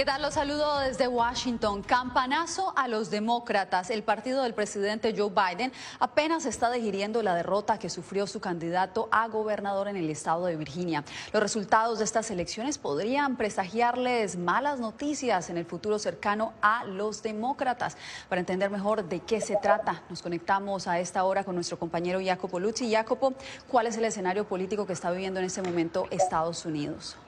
¿Qué tal? Los saludo desde Washington. Campanazo a los demócratas. El partido del presidente Joe Biden apenas está digiriendo la derrota que sufrió su candidato a gobernador en el estado de Virginia. Los resultados de estas elecciones podrían presagiarles malas noticias en el futuro cercano a los demócratas. Para entender mejor de qué se trata, nos conectamos a esta hora con nuestro compañero Jacopo Luzzi. Jacopo, ¿cuál es el escenario político que está viviendo en este momento Estados Unidos?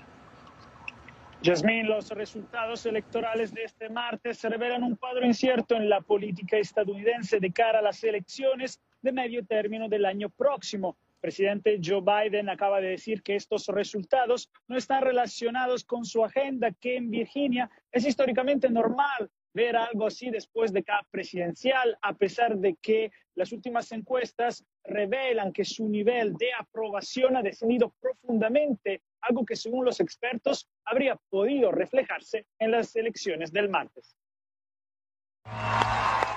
Yasmín, los resultados electorales de este martes revelan un cuadro incierto en la política estadounidense de cara a las elecciones de medio término del año próximo. Presidente Joe Biden acaba de decir que estos resultados no están relacionados con su agenda, que en Virginia es históricamente normal ver algo así después de cada presidencial, a pesar de que las últimas encuestas revelan que su nivel de aprobación ha descendido profundamente algo que según los expertos habría podido reflejarse en las elecciones del martes.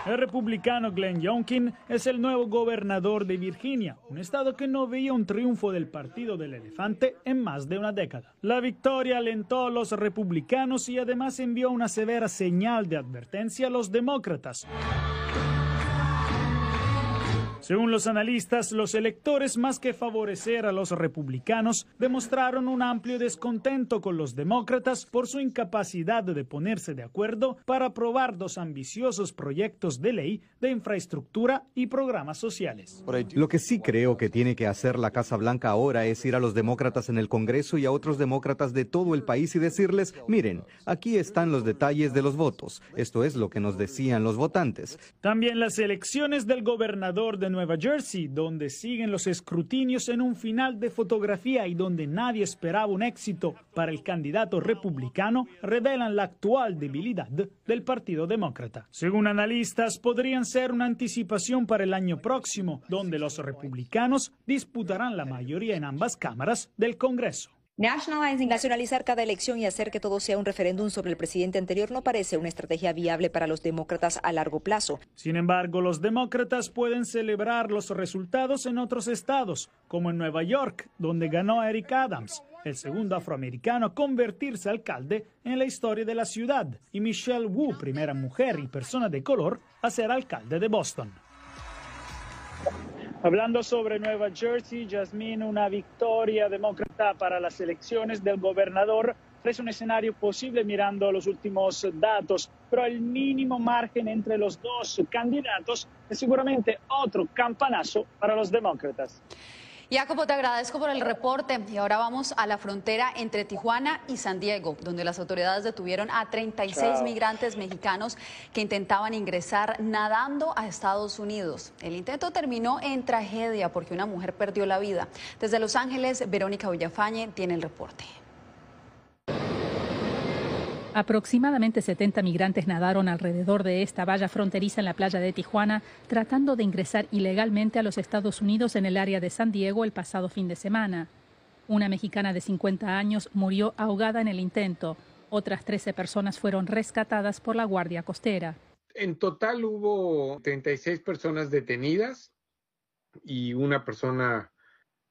El republicano Glenn Youngkin es el nuevo gobernador de Virginia, un estado que no veía un triunfo del Partido del Elefante en más de una década. La victoria alentó a los republicanos y además envió una severa señal de advertencia a los demócratas. Según los analistas, los electores, más que favorecer a los republicanos, demostraron un amplio descontento con los demócratas por su incapacidad de ponerse de acuerdo para aprobar dos ambiciosos proyectos de ley de infraestructura y programas sociales. Lo que sí creo que tiene que hacer la Casa Blanca ahora es ir a los demócratas en el Congreso y a otros demócratas de todo el país y decirles, miren, aquí están los detalles de los votos. Esto es lo que nos decían los votantes. También las elecciones del gobernador de Nueva Jersey, donde siguen los escrutinios en un final de fotografía y donde nadie esperaba un éxito para el candidato republicano, revelan la actual debilidad del Partido Demócrata. Según analistas, podrían ser una anticipación para el año próximo, donde los republicanos disputarán la mayoría en ambas cámaras del Congreso. Nacionalizar cada elección y hacer que todo sea un referéndum sobre el presidente anterior no parece una estrategia viable para los demócratas a largo plazo. Sin embargo, los demócratas pueden celebrar los resultados en otros estados, como en Nueva York, donde ganó Eric Adams, el segundo afroamericano a convertirse alcalde en la historia de la ciudad, y Michelle Wu, primera mujer y persona de color, a ser alcalde de Boston. Hablando sobre Nueva Jersey, Jasmine, una victoria demócrata para las elecciones del gobernador es un escenario posible mirando los últimos datos, pero el mínimo margen entre los dos candidatos es seguramente otro campanazo para los demócratas. Jacopo, te agradezco por el reporte y ahora vamos a la frontera entre Tijuana y San Diego, donde las autoridades detuvieron a 36 migrantes mexicanos que intentaban ingresar nadando a Estados Unidos. El intento terminó en tragedia porque una mujer perdió la vida. Desde Los Ángeles, Verónica Villafañe tiene el reporte. Aproximadamente 70 migrantes nadaron alrededor de esta valla fronteriza en la playa de Tijuana, tratando de ingresar ilegalmente a los Estados Unidos en el área de San Diego el pasado fin de semana. Una mexicana de 50 años murió ahogada en el intento. Otras 13 personas fueron rescatadas por la Guardia Costera. En total hubo 36 personas detenidas y una persona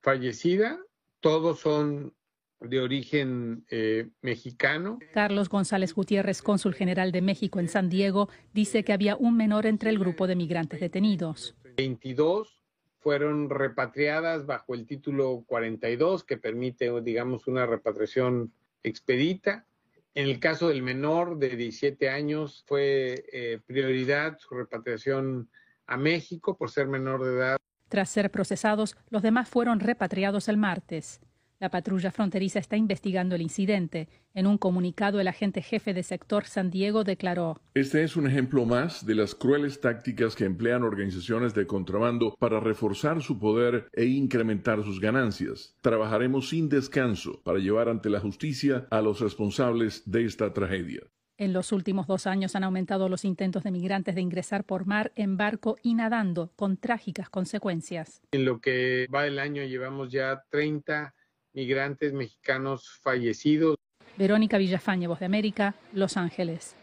fallecida. Todos son de origen eh, mexicano. Carlos González Gutiérrez, cónsul general de México en San Diego, dice que había un menor entre el grupo de migrantes detenidos. 22 fueron repatriadas bajo el título 42, que permite, digamos, una repatriación expedita. En el caso del menor de 17 años fue eh, prioridad su repatriación a México por ser menor de edad. Tras ser procesados, los demás fueron repatriados el martes. La patrulla fronteriza está investigando el incidente. En un comunicado, el agente jefe de sector San Diego declaró, Este es un ejemplo más de las crueles tácticas que emplean organizaciones de contrabando para reforzar su poder e incrementar sus ganancias. Trabajaremos sin descanso para llevar ante la justicia a los responsables de esta tragedia. En los últimos dos años han aumentado los intentos de migrantes de ingresar por mar, en barco y nadando, con trágicas consecuencias. En lo que va el año llevamos ya 30 migrantes mexicanos fallecidos. Verónica Villafañe, Voz de América, Los Ángeles.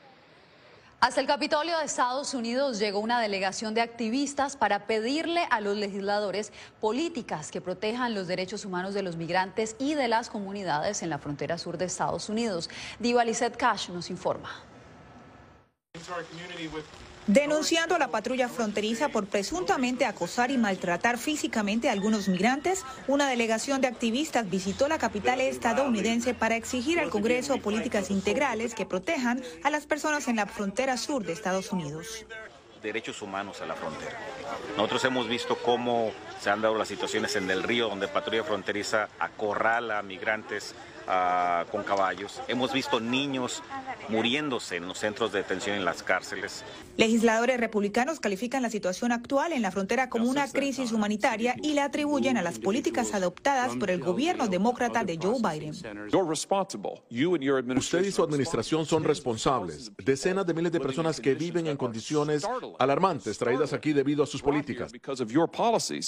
Hasta el Capitolio de Estados Unidos llegó una delegación de activistas para pedirle a los legisladores políticas que protejan los derechos humanos de los migrantes y de las comunidades en la frontera sur de Estados Unidos. Diva Lizette Cash nos informa denunciando a la patrulla fronteriza por presuntamente acosar y maltratar físicamente a algunos migrantes, una delegación de activistas visitó la capital estadounidense para exigir al Congreso políticas integrales que protejan a las personas en la frontera sur de Estados Unidos derechos humanos a la frontera. Nosotros hemos visto cómo se han dado las situaciones en el río donde patrulla fronteriza acorrala a migrantes uh, con caballos. Hemos visto niños muriéndose en los centros de detención en las cárceles. Legisladores republicanos califican la situación actual en la frontera como una crisis humanitaria y la atribuyen a las políticas adoptadas por el gobierno demócrata de Joe Biden. Usted y su administración son responsables. Decenas de miles de personas que viven en condiciones alarmantes traídas aquí debido a sus políticas.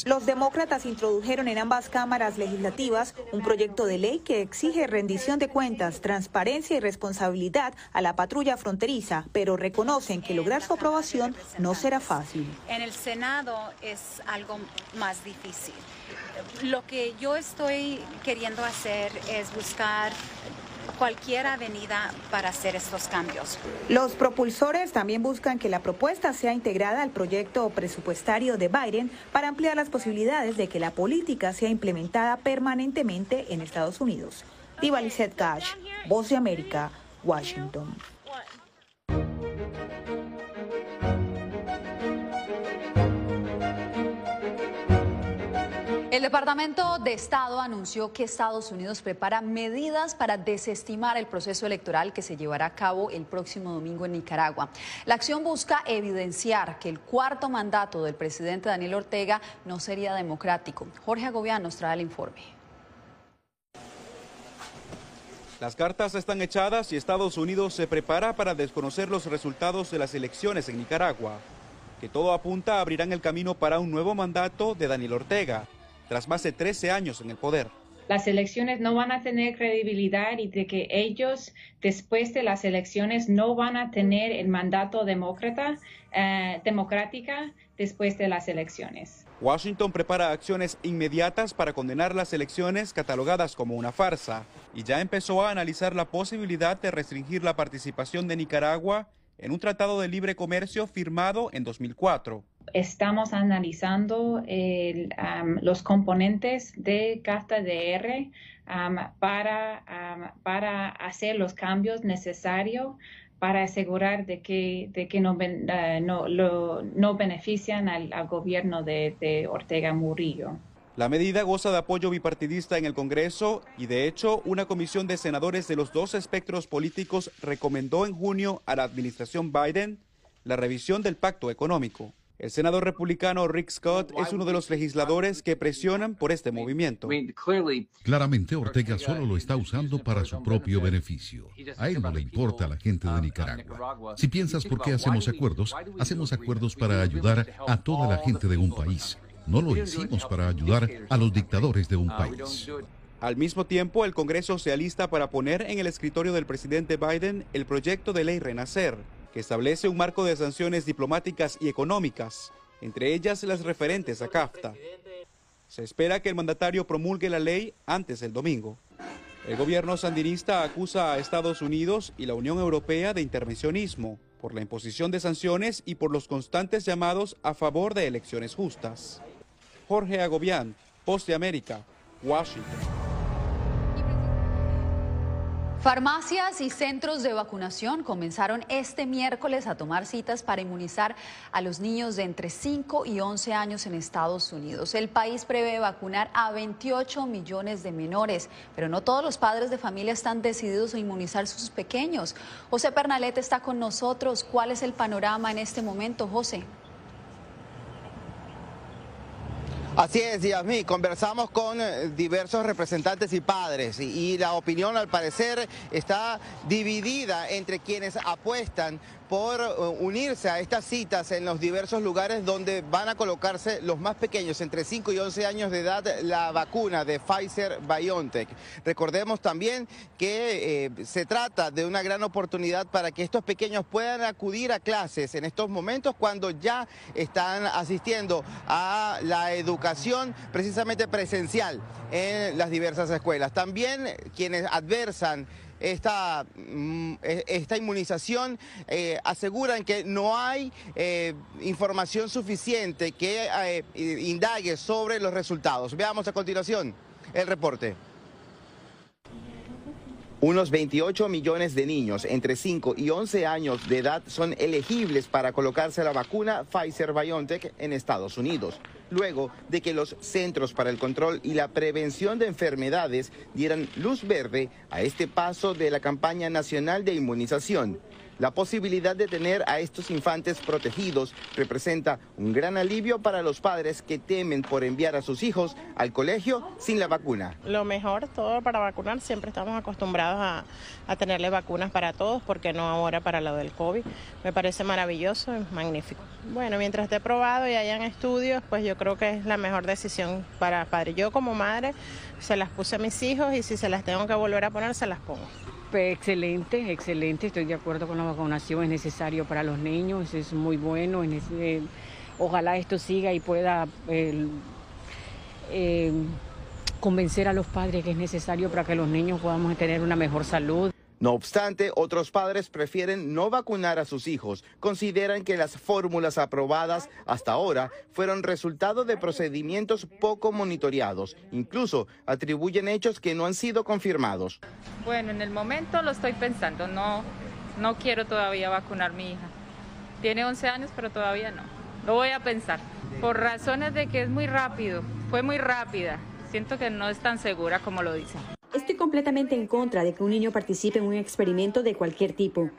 Los demócratas introdujeron en ambas cámaras legislativas un proyecto de ley que exige rendición de cuentas, transparencia y responsabilidad a la patrulla fronteriza, pero reconocen que lograr su aprobación no será fácil. En el Senado es algo más difícil. Lo que yo estoy queriendo hacer es buscar cualquier avenida para hacer estos cambios. Los propulsores también buscan que la propuesta sea integrada al proyecto presupuestario de Biden para ampliar las posibilidades de que la política sea implementada permanentemente en Estados Unidos. Diva Lizette Cash, Voz de América, Washington. El Departamento de Estado anunció que Estados Unidos prepara medidas para desestimar el proceso electoral que se llevará a cabo el próximo domingo en Nicaragua. La acción busca evidenciar que el cuarto mandato del presidente Daniel Ortega no sería democrático. Jorge Agobián nos trae el informe. Las cartas están echadas y Estados Unidos se prepara para desconocer los resultados de las elecciones en Nicaragua, que todo apunta a abrirán el camino para un nuevo mandato de Daniel Ortega tras más de 13 años en el poder. Las elecciones no van a tener credibilidad y de que ellos después de las elecciones no van a tener el mandato demócrata, eh, democrática después de las elecciones. Washington prepara acciones inmediatas para condenar las elecciones catalogadas como una farsa y ya empezó a analizar la posibilidad de restringir la participación de Nicaragua en un tratado de libre comercio firmado en 2004. Estamos analizando los componentes de CAFTA-DR para, para hacer los cambios necesarios para asegurar de que, de que no, eh, no, no benefician al, gobierno de Ortega Murillo. La medida goza de apoyo bipartidista en el Congreso y de hecho una comisión de senadores de los dos espectros políticos recomendó en junio a la administración Biden la revisión del pacto económico. El senador republicano Rick Scott es uno de los legisladores que presionan por este movimiento. Claramente Ortega solo lo está usando para su propio beneficio. A él no le importa a la gente de Nicaragua. Si piensas por qué hacemos acuerdos, hacemos acuerdos para ayudar a toda la gente de un país. No lo hicimos para ayudar a los dictadores de un país. Al mismo tiempo, el Congreso se alista para poner en el escritorio del presidente Biden el proyecto de ley Renacer, que establece un marco de sanciones diplomáticas y económicas, entre ellas las referentes a CAFTA. Se espera que el mandatario promulgue la ley antes del domingo. El gobierno sandinista acusa a Estados Unidos y la Unión Europea de intervencionismo por la imposición de sanciones y por los constantes llamados a favor de elecciones justas. Jorge Agobián, Post de América, Washington. Farmacias y centros de vacunación comenzaron este miércoles a tomar citas para inmunizar a los niños de entre 5 y 11 años en Estados Unidos. El país prevé vacunar a 28 millones de menores, pero no todos los padres de familia están decididos a inmunizar a sus pequeños. José Pernalete está con nosotros. ¿Cuál es el panorama en este momento, José? Así es, Yasmí. Conversamos con eh, diversos representantes y padres y, la opinión al parecer está dividida entre quienes apuestan por eh, unirse a estas citas en los diversos lugares donde van a colocarse los más pequeños, entre 5 y 11 años de edad, la vacuna de Pfizer BioNTech. Recordemos también que eh, se trata de una gran oportunidad para que estos pequeños puedan acudir a clases en estos momentos cuando ya están asistiendo a la educación precisamente presencial en las diversas escuelas. También quienes adversan esta, mm, e, esta inmunización eh, aseguran que no hay eh, información suficiente que eh, indague sobre los resultados. Veamos a continuación el reporte. Unos 28 millones de niños entre 5 y 11 años de edad son elegibles para colocarse la vacuna Pfizer BioNTech en Estados Unidos, luego de que los Centros para el Control y la Prevención de Enfermedades dieran luz verde a este paso de la campaña nacional de inmunización. La posibilidad de tener a estos infantes protegidos representa un gran alivio para los padres que temen por enviar a sus hijos al colegio sin la vacuna. Lo mejor, todo para vacunar, siempre estamos acostumbrados a, a tenerle vacunas para todos, porque no ahora para lo del COVID. Me parece maravilloso y magnífico. Bueno, mientras esté probado y hayan estudios, pues yo creo que es la mejor decisión para padre. Yo como madre se las puse a mis hijos y si se las tengo que volver a poner, se las pongo. Excelente, excelente, estoy de acuerdo con la vacunación, es necesario para los niños, es muy bueno, ojalá esto siga y pueda eh, convencer a los padres que es necesario para que los niños podamos tener una mejor salud. No obstante, otros padres prefieren no vacunar a sus hijos. Consideran que las fórmulas aprobadas hasta ahora fueron resultado de procedimientos poco monitoreados. Incluso atribuyen hechos que no han sido confirmados. Bueno, en el momento lo estoy pensando. No, no quiero todavía vacunar a mi hija. Tiene 11 años, pero todavía no. Lo voy a pensar. Por razones de que es muy rápido. Fue muy rápida. Siento que no es tan segura como lo dicen. Estoy completamente en contra de que un niño participe en un experimento de cualquier tipo.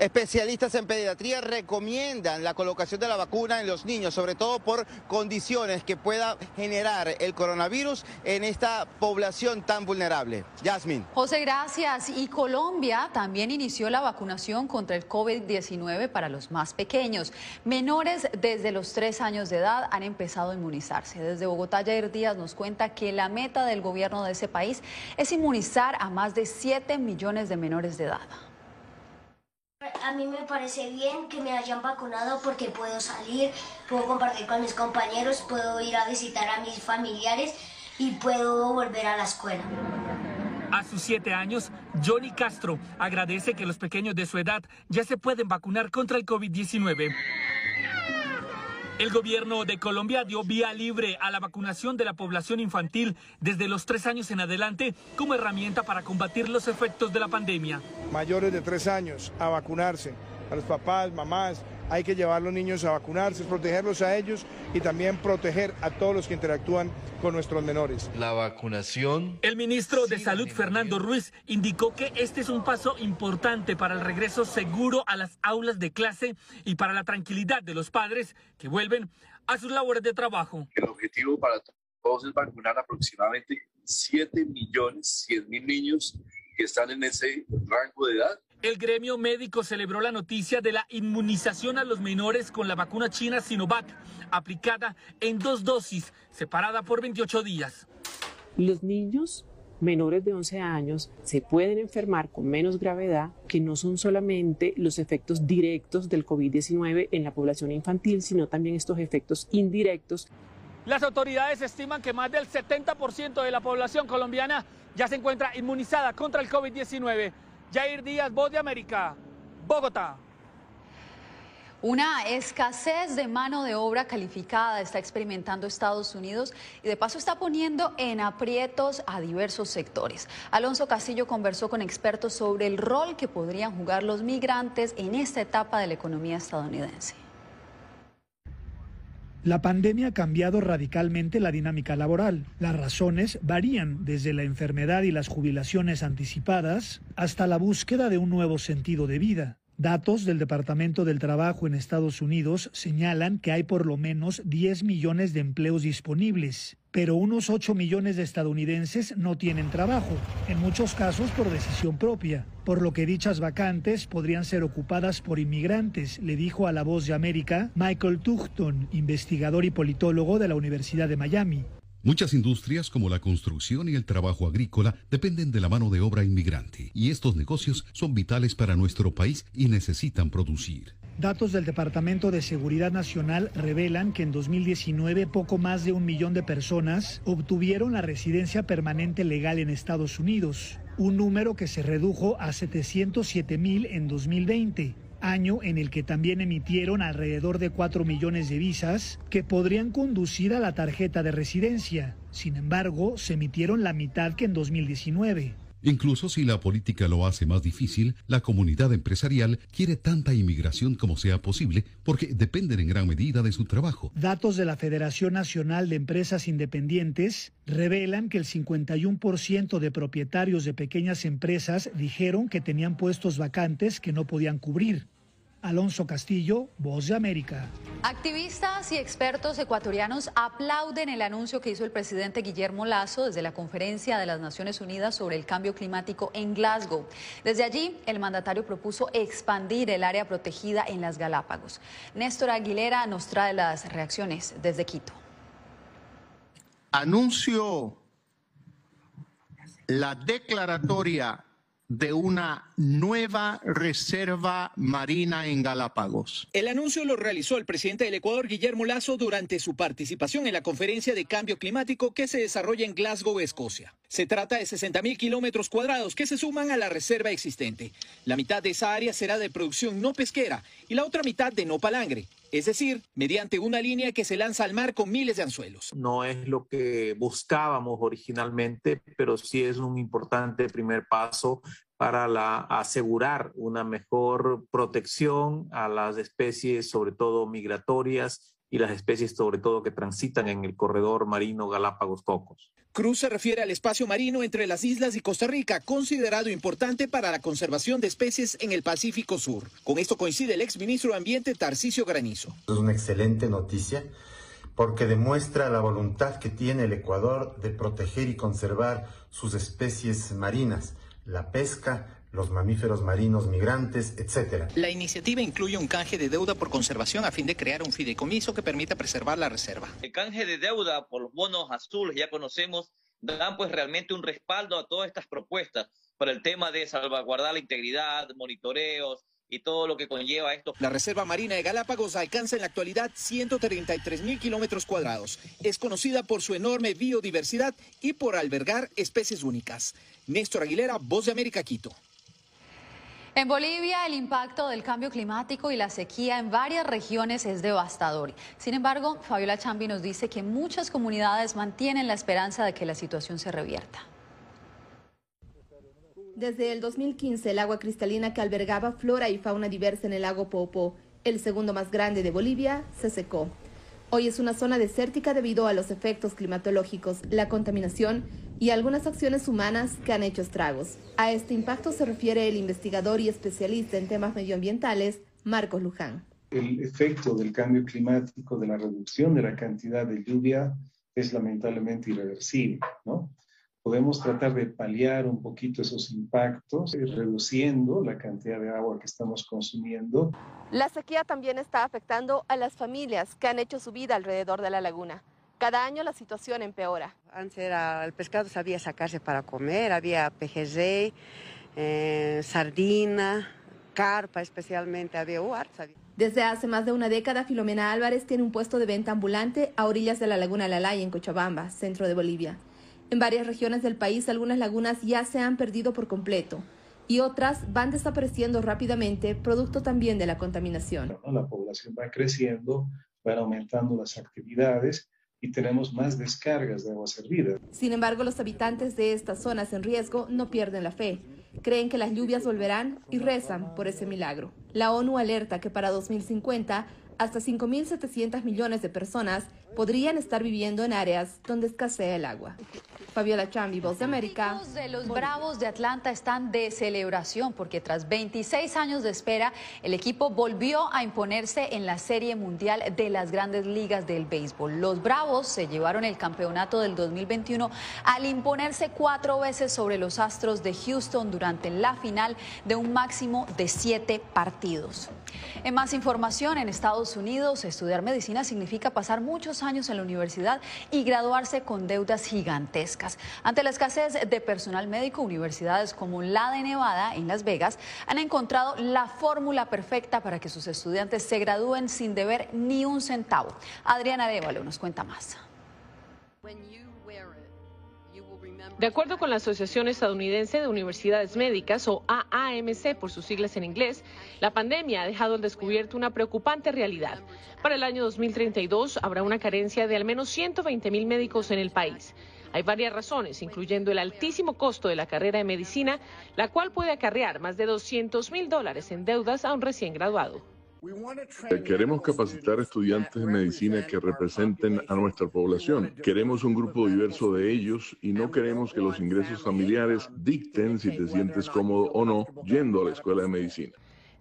Especialistas en pediatría recomiendan la colocación de la vacuna en los niños, sobre todo por condiciones que pueda generar el coronavirus en esta población tan vulnerable. Yasmin. José, gracias. Y Colombia también inició la vacunación contra el COVID-19 para los más pequeños. Menores desde los tres años de edad han empezado a inmunizarse. Desde Bogotá, Jair Díaz nos cuenta que la meta del gobierno de ese país es inmunizar a más de 7 millones de menores de edad. A mí me parece bien que me hayan vacunado porque puedo salir, puedo compartir con mis compañeros, puedo ir a visitar a mis familiares y puedo volver a la escuela. A sus siete años, Johnny Castro agradece que los pequeños de su edad ya se pueden vacunar contra el COVID-19. El gobierno de Colombia dio vía libre a la vacunación de la población infantil desde los tres años en adelante como herramienta para combatir los efectos de la pandemia. Mayores de tres años a vacunarse, a los papás, mamás, hay que llevar a los niños a vacunarse, protegerlos a ellos y también proteger a todos los que interactúan con nuestros menores. La vacunación. El ministro de Salud, Fernando Ruiz, indicó que este es un paso importante para el regreso seguro a las aulas de clase y para la tranquilidad de los padres que vuelven a sus labores de trabajo. El objetivo para todos es vacunar aproximadamente 7 millones 100 mil niños que están en ese rango de edad el gremio médico celebró la noticia de la inmunización a los menores con la vacuna china Sinovac, aplicada en dos dosis, separada por 28 días. Los niños menores de 11 años se pueden enfermar con menos gravedad, que no son solamente los efectos directos del COVID-19 en la población infantil, sino también estos efectos indirectos. Las autoridades estiman que más del 70% de la población colombiana ya se encuentra inmunizada contra el COVID-19. Jair Díaz, Voz de América, Bogotá. Una escasez de mano de obra calificada está experimentando Estados Unidos y de paso está poniendo en aprietos a diversos sectores. Alonso Castillo conversó con expertos sobre el rol que podrían jugar los migrantes en esta etapa de la economía estadounidense. La pandemia ha cambiado radicalmente la dinámica laboral. Las razones varían desde la enfermedad y las jubilaciones anticipadas hasta la búsqueda de un nuevo sentido de vida. Datos del Departamento del Trabajo en Estados Unidos señalan que hay por lo menos 10 millones de empleos disponibles, pero unos 8 millones de estadounidenses no tienen trabajo, en muchos casos por decisión propia, por lo que dichas vacantes podrían ser ocupadas por inmigrantes, le dijo a La Voz de América Michael Tuchton, investigador y politólogo de la Universidad de Miami. Muchas industrias como la construcción y el trabajo agrícola dependen de la mano de obra inmigrante y estos negocios son vitales para nuestro país y necesitan producir. Datos del Departamento de Seguridad Nacional revelan que en 2019 poco más de un millón de personas obtuvieron la residencia permanente legal en Estados Unidos, un número que se redujo a 707 mil en 2020 año en el que también emitieron alrededor de 4 millones de visas que podrían conducir a la tarjeta de residencia. Sin embargo, se emitieron la mitad que en 2019. Incluso si la política lo hace más difícil, la comunidad empresarial quiere tanta inmigración como sea posible porque dependen en gran medida de su trabajo. Datos de la Federación Nacional de Empresas Independientes revelan que el 51% de propietarios de pequeñas empresas dijeron que tenían puestos vacantes que no podían cubrir. Alonso Castillo, Voz de América. Activistas y expertos ecuatorianos aplauden el anuncio que hizo el presidente Guillermo Lazo desde la conferencia de las Naciones Unidas sobre el cambio climático en Glasgow. Desde allí, el mandatario propuso expandir el área protegida en las Galápagos. Néstor Aguilera nos trae las reacciones desde Quito. Anuncio la declaratoria de una nueva reserva marina en Galápagos. El anuncio lo realizó el presidente del Ecuador, Guillermo Lazo, durante su participación en la conferencia de cambio climático que se desarrolla en Glasgow, Escocia. Se trata de 60 mil kilómetros cuadrados que se suman a la reserva existente. La mitad de esa área será de producción no pesquera y la otra mitad de no palangre, es decir, mediante una línea que se lanza al mar con miles de anzuelos. No es lo que buscábamos originalmente, pero sí es un importante primer paso para la, asegurar una mejor protección a las especies, sobre todo migratorias, y las especies sobre todo que transitan en el corredor marino Galápagos-Cocos. Cruz se refiere al espacio marino entre las islas y Costa Rica, considerado importante para la conservación de especies en el Pacífico Sur. Con esto coincide el exministro de Ambiente Tarcisio Granizo. Es una excelente noticia porque demuestra la voluntad que tiene el Ecuador de proteger y conservar sus especies marinas, la pesca, los mamíferos marinos migrantes, etc. La iniciativa incluye un canje de deuda por conservación a fin de crear un fideicomiso que permita preservar la reserva. El canje de deuda por los bonos azules, ya conocemos, dan pues realmente un respaldo a todas estas propuestas para el tema de salvaguardar la integridad, monitoreos, y todo lo que conlleva esto. La Reserva Marina de Galápagos alcanza en la actualidad 133 mil kilómetros cuadrados. Es conocida por su enorme biodiversidad y por albergar especies únicas. Néstor Aguilera, Voz de América, Quito. En Bolivia, el impacto del cambio climático y la sequía en varias regiones es devastador. Sin embargo, Fabiola Chambi nos dice que muchas comunidades mantienen la esperanza de que la situación se revierta. Desde el 2015, el agua cristalina que albergaba flora y fauna diversa en el lago Popo, el segundo más grande de Bolivia, se secó. Hoy es una zona desértica debido a los efectos climatológicos, la contaminación y algunas acciones humanas que han hecho estragos. A este impacto se refiere el investigador y especialista en temas medioambientales, Marcos Luján. El efecto del cambio climático, de la reducción de la cantidad de lluvia, es lamentablemente irreversible, ¿no? Podemos tratar de paliar un poquito esos impactos, eh, reduciendo la cantidad de agua que estamos consumiendo. La sequía también está afectando a las familias que han hecho su vida alrededor de la laguna. Cada año la situación empeora. Antes era, el pescado sabía sacarse para comer, había pejerrey, eh, sardina, carpa especialmente, había huarza. Desde hace más de una década, Filomena Álvarez tiene un puesto de venta ambulante a orillas de la laguna Lalay en Cochabamba, centro de Bolivia. En varias regiones del país algunas lagunas ya se han perdido por completo y otras van desapareciendo rápidamente, producto también de la contaminación. La población va creciendo, van aumentando las actividades y tenemos más descargas de agua servida. Sin embargo, los habitantes de estas zonas en riesgo no pierden la fe. Creen que las lluvias volverán y rezan por ese milagro. La ONU alerta que para 2050 hasta 5.700 millones de personas podrían estar viviendo en áreas donde escasea el agua. Fabiola Chambi, Voz de América. Los de los Bravos de Atlanta están de celebración porque tras 26 años de espera, el equipo volvió a imponerse en la Serie Mundial de las Grandes Ligas del Béisbol. Los Bravos se llevaron el campeonato del 2021 al imponerse cuatro veces sobre los Astros de Houston durante la final de un máximo de siete partidos. En más información, en Estados Unidos, estudiar medicina significa pasar muchos años en la universidad y graduarse con deudas gigantescas. Ante la escasez de personal médico, universidades como la de Nevada, en Las Vegas, han encontrado la fórmula perfecta para que sus estudiantes se gradúen sin deber ni un centavo. Adriana Arevalo nos cuenta más. De acuerdo con la Asociación Estadounidense de Universidades Médicas, o AAMC por sus siglas en inglés, la pandemia ha dejado al descubierto una preocupante realidad. Para el año 2032 habrá una carencia de al menos 120 mil médicos en el país. Hay varias razones, incluyendo el altísimo costo de la carrera de medicina, la cual puede acarrear más de 200 mil dólares en deudas a un recién graduado. Queremos capacitar estudiantes de medicina que representen a nuestra población. Queremos un grupo diverso de ellos y no queremos que los ingresos familiares dicten si te sientes cómodo o no yendo a la escuela de medicina.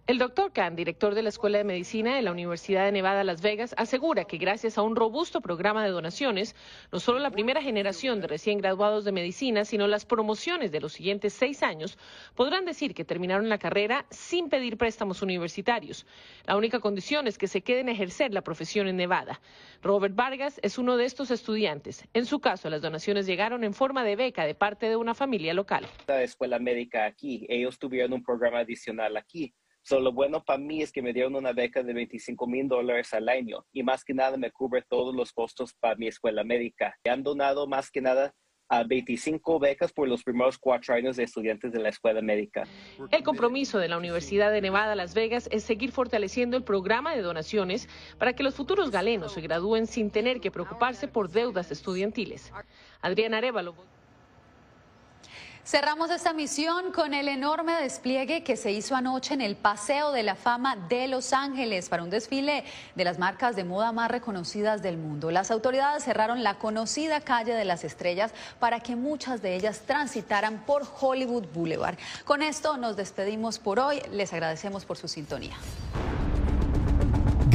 El doctor Khan, director de la Escuela de Medicina de la Universidad de Nevada, Las Vegas, asegura que gracias a un robusto programa de donaciones, no solo la primera generación de recién graduados de medicina, sino las promociones de los siguientes seis años podrán decir que terminaron la carrera sin pedir préstamos universitarios. La única condición es que se queden a ejercer la profesión en Nevada. Robert Vargas es uno de estos estudiantes. En su caso, las donaciones llegaron en forma de beca de parte de una familia local. La escuela médica aquí, ellos tuvieron un programa adicional aquí So, lo bueno para mí es que me dieron una beca de 25 mil dólares al año y más que nada me cubre todos los costos para mi escuela médica. Han donado más que nada a 25 becas por los primeros cuatro años de estudiantes de la escuela médica. El compromiso de la Universidad de Nevada, Las Vegas, es seguir fortaleciendo el programa de donaciones para que los futuros galenos se gradúen sin tener que preocuparse por deudas estudiantiles. Adriana Arevalo. Cerramos esta misión con el enorme despliegue que se hizo anoche en el Paseo de la Fama de Los Ángeles para un desfile de las marcas de moda más reconocidas del mundo. Las autoridades cerraron la conocida calle de las estrellas para que muchas de ellas transitaran por Hollywood Boulevard. Con esto nos despedimos por hoy. Les agradecemos por su sintonía.